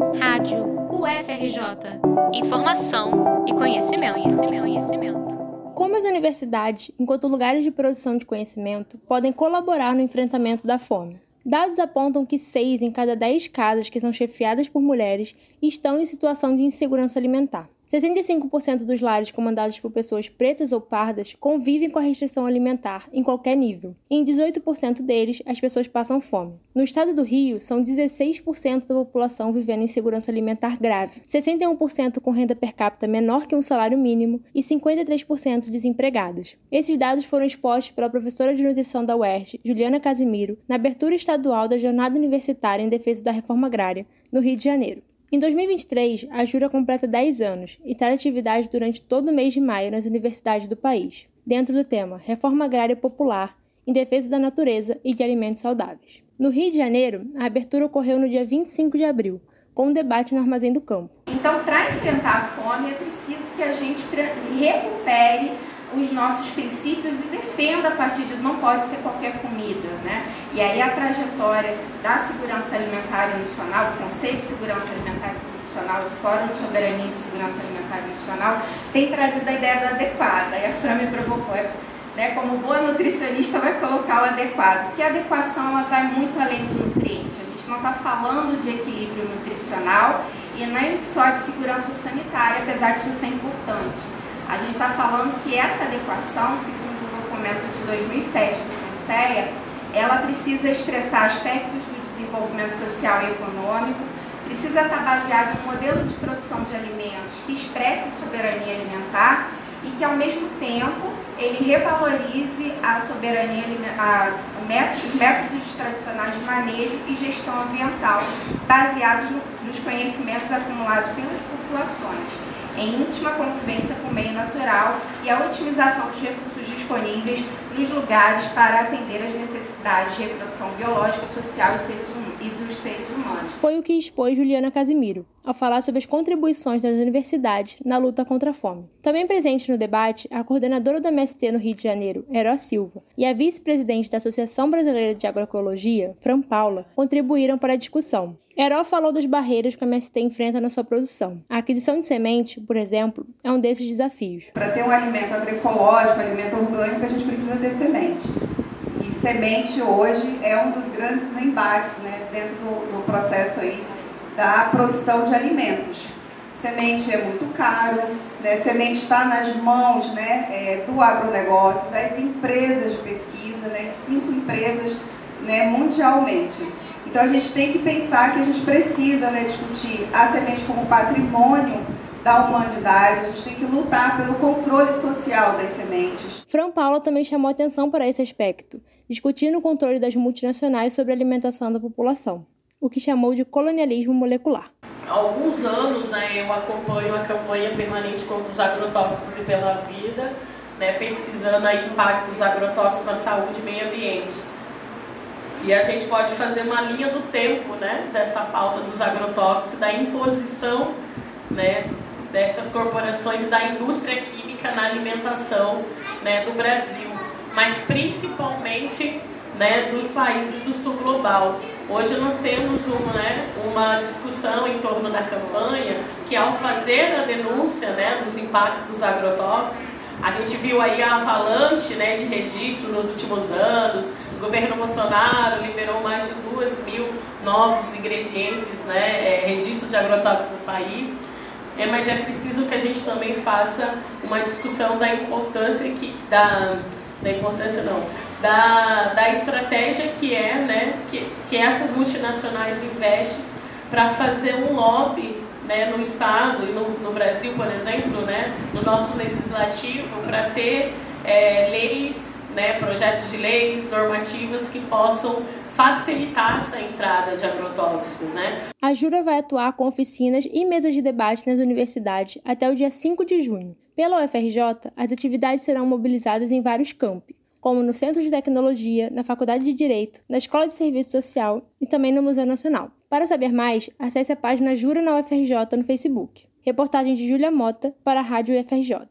Rádio UFRJ. Informação e conhecimento, conhecimento, conhecimento. Como as universidades, enquanto lugares de produção de conhecimento, podem colaborar no enfrentamento da fome? Dados apontam que 6 em cada 10 casas que são chefiadas por mulheres estão em situação de insegurança alimentar. 65% dos lares comandados por pessoas pretas ou pardas convivem com a restrição alimentar em qualquer nível. Em 18% deles, as pessoas passam fome. No estado do Rio, são 16% da população vivendo em insegurança alimentar grave, 61% com renda per capita menor que um salário mínimo e 53% desempregadas. Esses dados foram expostos pela professora de nutrição da UERJ, Juliana Casimiro, na abertura estadual da Jornada Universitária em Defesa da Reforma Agrária, no Rio de Janeiro. Em 2023, a Jura completa 10 anos e traz atividades durante todo o mês de maio nas universidades do país, dentro do tema Reforma Agrária Popular em defesa da natureza e de alimentos saudáveis. No Rio de Janeiro, a abertura ocorreu no dia 25 de abril, com um debate no Armazém do Campo. Então, para enfrentar a fome, é preciso que a gente recupere os nossos princípios e defenda a partir de não pode ser qualquer comida, né? E aí a trajetória da segurança alimentar e nutricional, do Conselho de Segurança Alimentar e Nutricional, do Fórum de Soberania e Segurança Alimentar e Nutricional, tem trazido a ideia do adequado. E a Fran me provocou, é, né, como boa nutricionista, vai colocar o adequado, porque a adequação ela vai muito além do nutriente. A gente não está falando de equilíbrio nutricional e nem só de segurança sanitária, apesar disso ser importante. A gente está falando que essa adequação, segundo o documento de 2007 do CONSEA, ela precisa expressar aspectos do desenvolvimento social e econômico, precisa estar baseado em um modelo de produção de alimentos que expresse soberania alimentar e que, ao mesmo tempo, ele revalorize a soberania, a, método, os métodos tradicionais de manejo e gestão ambiental, baseados no, nos conhecimentos acumulados pelas populações em íntima convivência com o meio natural e a otimização dos recursos disponíveis nos lugares para atender às necessidades de reprodução biológica, social e, seres, e dos seres humanos. Foi o que expôs Juliana Casimiro, ao falar sobre as contribuições das universidades na luta contra a fome. Também presente no debate, a coordenadora do MST no Rio de Janeiro, Heró Silva, e a vice-presidente da Associação Brasileira de Agroecologia, Fran Paula, contribuíram para a discussão. Heró falou das barreiras que a MST enfrenta na sua produção. A aquisição de semente, por exemplo, é um desses desafios. Para ter um alimento agroecológico, alimento orgânico, a gente precisa ter semente. Semente hoje é um dos grandes embates né, dentro do, do processo aí da produção de alimentos. Semente é muito caro, né? semente está nas mãos né, é, do agronegócio, das empresas de pesquisa, né, de cinco empresas né, mundialmente. Então a gente tem que pensar que a gente precisa né, discutir a semente como patrimônio da humanidade, a gente tem que lutar pelo controle social das sementes. Fran Paula também chamou atenção para esse aspecto, discutindo o controle das multinacionais sobre a alimentação da população o que chamou de colonialismo molecular. Há alguns anos né, eu acompanho a campanha permanente contra os agrotóxicos e pela vida, né, pesquisando o impacto dos agrotóxicos na saúde e meio ambiente. E a gente pode fazer uma linha do tempo né, dessa pauta dos agrotóxicos, da imposição né, dessas corporações e da indústria química na alimentação né, do Brasil, mas principalmente né, dos países do sul global. Hoje nós temos uma, né, uma discussão em torno da campanha que ao fazer a denúncia né, dos impactos dos agrotóxicos, a gente viu aí a avalanche né, de registro nos últimos anos, o governo Bolsonaro liberou mais de 2 mil novos ingredientes, né, é, registros de agrotóxicos no país, é, mas é preciso que a gente também faça uma discussão da importância que, da, da importância não, da, da estratégia que é, né, que, que essas multinacionais investem para fazer um lobby né, no Estado e no, no Brasil, por exemplo, né, no nosso legislativo, para ter é, leis, né, projetos de leis, normativas que possam facilitar essa entrada de agrotóxicos. Né? A Jura vai atuar com oficinas e mesas de debate nas universidades até o dia 5 de junho. Pela UFRJ, as atividades serão mobilizadas em vários campi, como no Centro de Tecnologia, na Faculdade de Direito, na Escola de Serviço Social e também no Museu Nacional. Para saber mais, acesse a página Jura na UFRJ no Facebook. Reportagem de Júlia Mota para a Rádio UFRJ.